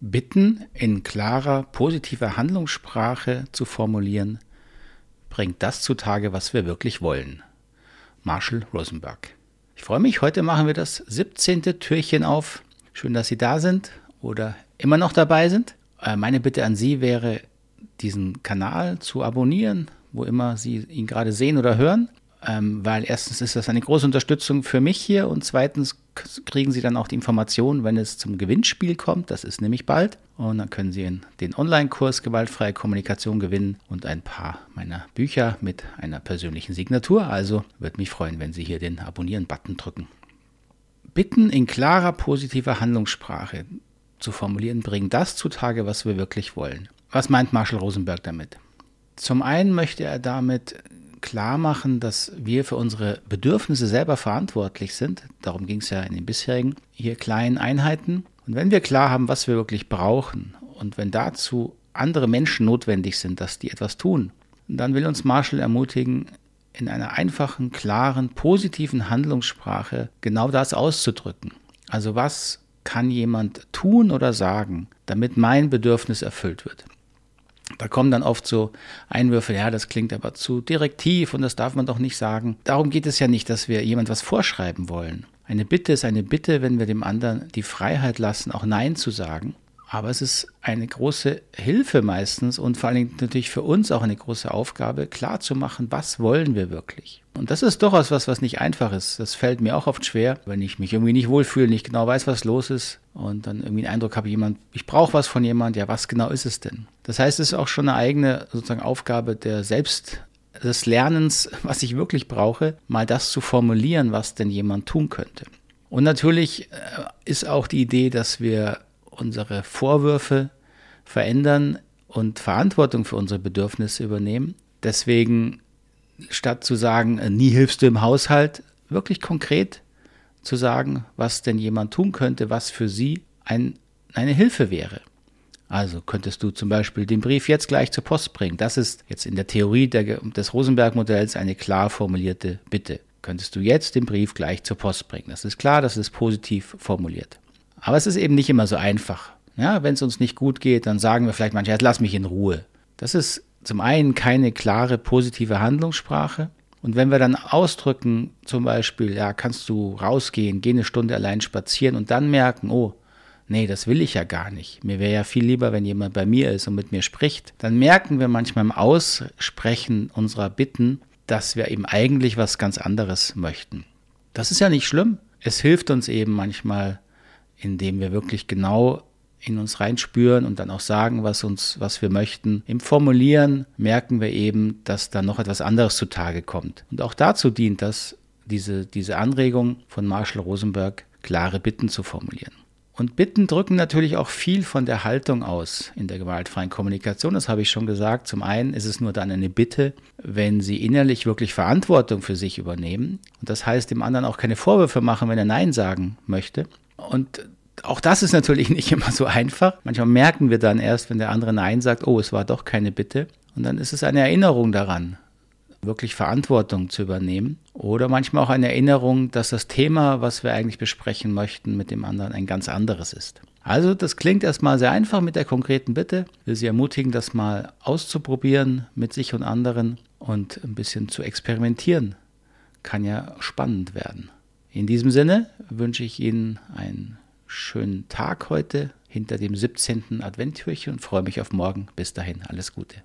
Bitten in klarer, positiver Handlungssprache zu formulieren, bringt das zutage, was wir wirklich wollen. Marshall Rosenberg. Ich freue mich, heute machen wir das 17. Türchen auf. Schön, dass Sie da sind oder immer noch dabei sind. Äh, meine Bitte an Sie wäre, diesen Kanal zu abonnieren, wo immer Sie ihn gerade sehen oder hören ähm, weil erstens ist das eine große Unterstützung für mich hier und zweitens kriegen Sie dann auch die Informationen, wenn es zum Gewinnspiel kommt. Das ist nämlich bald. Und dann können Sie den Online-Kurs Gewaltfreie Kommunikation gewinnen und ein paar meiner Bücher mit einer persönlichen Signatur. Also würde mich freuen, wenn Sie hier den Abonnieren-Button drücken. Bitten in klarer positiver Handlungssprache zu formulieren, bringen das zutage, was wir wirklich wollen. Was meint Marshall Rosenberg damit? Zum einen möchte er damit klar machen, dass wir für unsere Bedürfnisse selber verantwortlich sind. Darum ging es ja in den bisherigen hier kleinen Einheiten. Und wenn wir klar haben, was wir wirklich brauchen und wenn dazu andere Menschen notwendig sind, dass die etwas tun, dann will uns Marshall ermutigen, in einer einfachen, klaren, positiven Handlungssprache genau das auszudrücken. Also was kann jemand tun oder sagen, damit mein Bedürfnis erfüllt wird? Da kommen dann oft so Einwürfe, ja, das klingt aber zu direktiv und das darf man doch nicht sagen. Darum geht es ja nicht, dass wir jemand was vorschreiben wollen. Eine Bitte ist eine Bitte, wenn wir dem anderen die Freiheit lassen, auch Nein zu sagen. Aber es ist eine große Hilfe meistens und vor allen Dingen natürlich für uns auch eine große Aufgabe, klar zu machen, was wollen wir wirklich. Und das ist durchaus was, was nicht einfach ist. Das fällt mir auch oft schwer, wenn ich mich irgendwie nicht wohlfühle, nicht genau weiß, was los ist und dann irgendwie den Eindruck habe, jemand, ich brauche was von jemand, ja, was genau ist es denn? Das heißt, es ist auch schon eine eigene sozusagen Aufgabe der Selbst des Lernens, was ich wirklich brauche, mal das zu formulieren, was denn jemand tun könnte. Und natürlich äh, ist auch die Idee, dass wir unsere Vorwürfe verändern und Verantwortung für unsere Bedürfnisse übernehmen. Deswegen, statt zu sagen, äh, nie hilfst du im Haushalt, wirklich konkret zu sagen, was denn jemand tun könnte, was für sie ein, eine Hilfe wäre. Also könntest du zum Beispiel den Brief jetzt gleich zur Post bringen. Das ist jetzt in der Theorie der, des Rosenberg-Modells eine klar formulierte Bitte. Könntest du jetzt den Brief gleich zur Post bringen. Das ist klar, das ist positiv formuliert. Aber es ist eben nicht immer so einfach. Ja, wenn es uns nicht gut geht, dann sagen wir vielleicht manchmal, lass mich in Ruhe. Das ist zum einen keine klare positive Handlungssprache. Und wenn wir dann ausdrücken, zum Beispiel, ja, kannst du rausgehen, geh eine Stunde allein spazieren und dann merken, oh, nee, das will ich ja gar nicht. Mir wäre ja viel lieber, wenn jemand bei mir ist und mit mir spricht. Dann merken wir manchmal im Aussprechen unserer Bitten, dass wir eben eigentlich was ganz anderes möchten. Das ist ja nicht schlimm. Es hilft uns eben manchmal indem wir wirklich genau in uns reinspüren und dann auch sagen, was uns, was wir möchten. Im Formulieren merken wir eben, dass da noch etwas anderes zutage kommt. Und auch dazu dient das, diese, diese Anregung von Marshall Rosenberg, klare Bitten zu formulieren. Und Bitten drücken natürlich auch viel von der Haltung aus in der gewaltfreien Kommunikation. Das habe ich schon gesagt. Zum einen ist es nur dann eine Bitte, wenn Sie innerlich wirklich Verantwortung für sich übernehmen. Und das heißt, dem anderen auch keine Vorwürfe machen, wenn er Nein sagen möchte. Und auch das ist natürlich nicht immer so einfach. Manchmal merken wir dann erst, wenn der andere Nein sagt, oh, es war doch keine Bitte. Und dann ist es eine Erinnerung daran, wirklich Verantwortung zu übernehmen. Oder manchmal auch eine Erinnerung, dass das Thema, was wir eigentlich besprechen möchten, mit dem anderen ein ganz anderes ist. Also das klingt erstmal sehr einfach mit der konkreten Bitte. Ich will Sie ermutigen, das mal auszuprobieren mit sich und anderen und ein bisschen zu experimentieren. Kann ja spannend werden. In diesem Sinne wünsche ich Ihnen einen schönen Tag heute hinter dem 17. Adventtürchen und freue mich auf morgen. Bis dahin, alles Gute.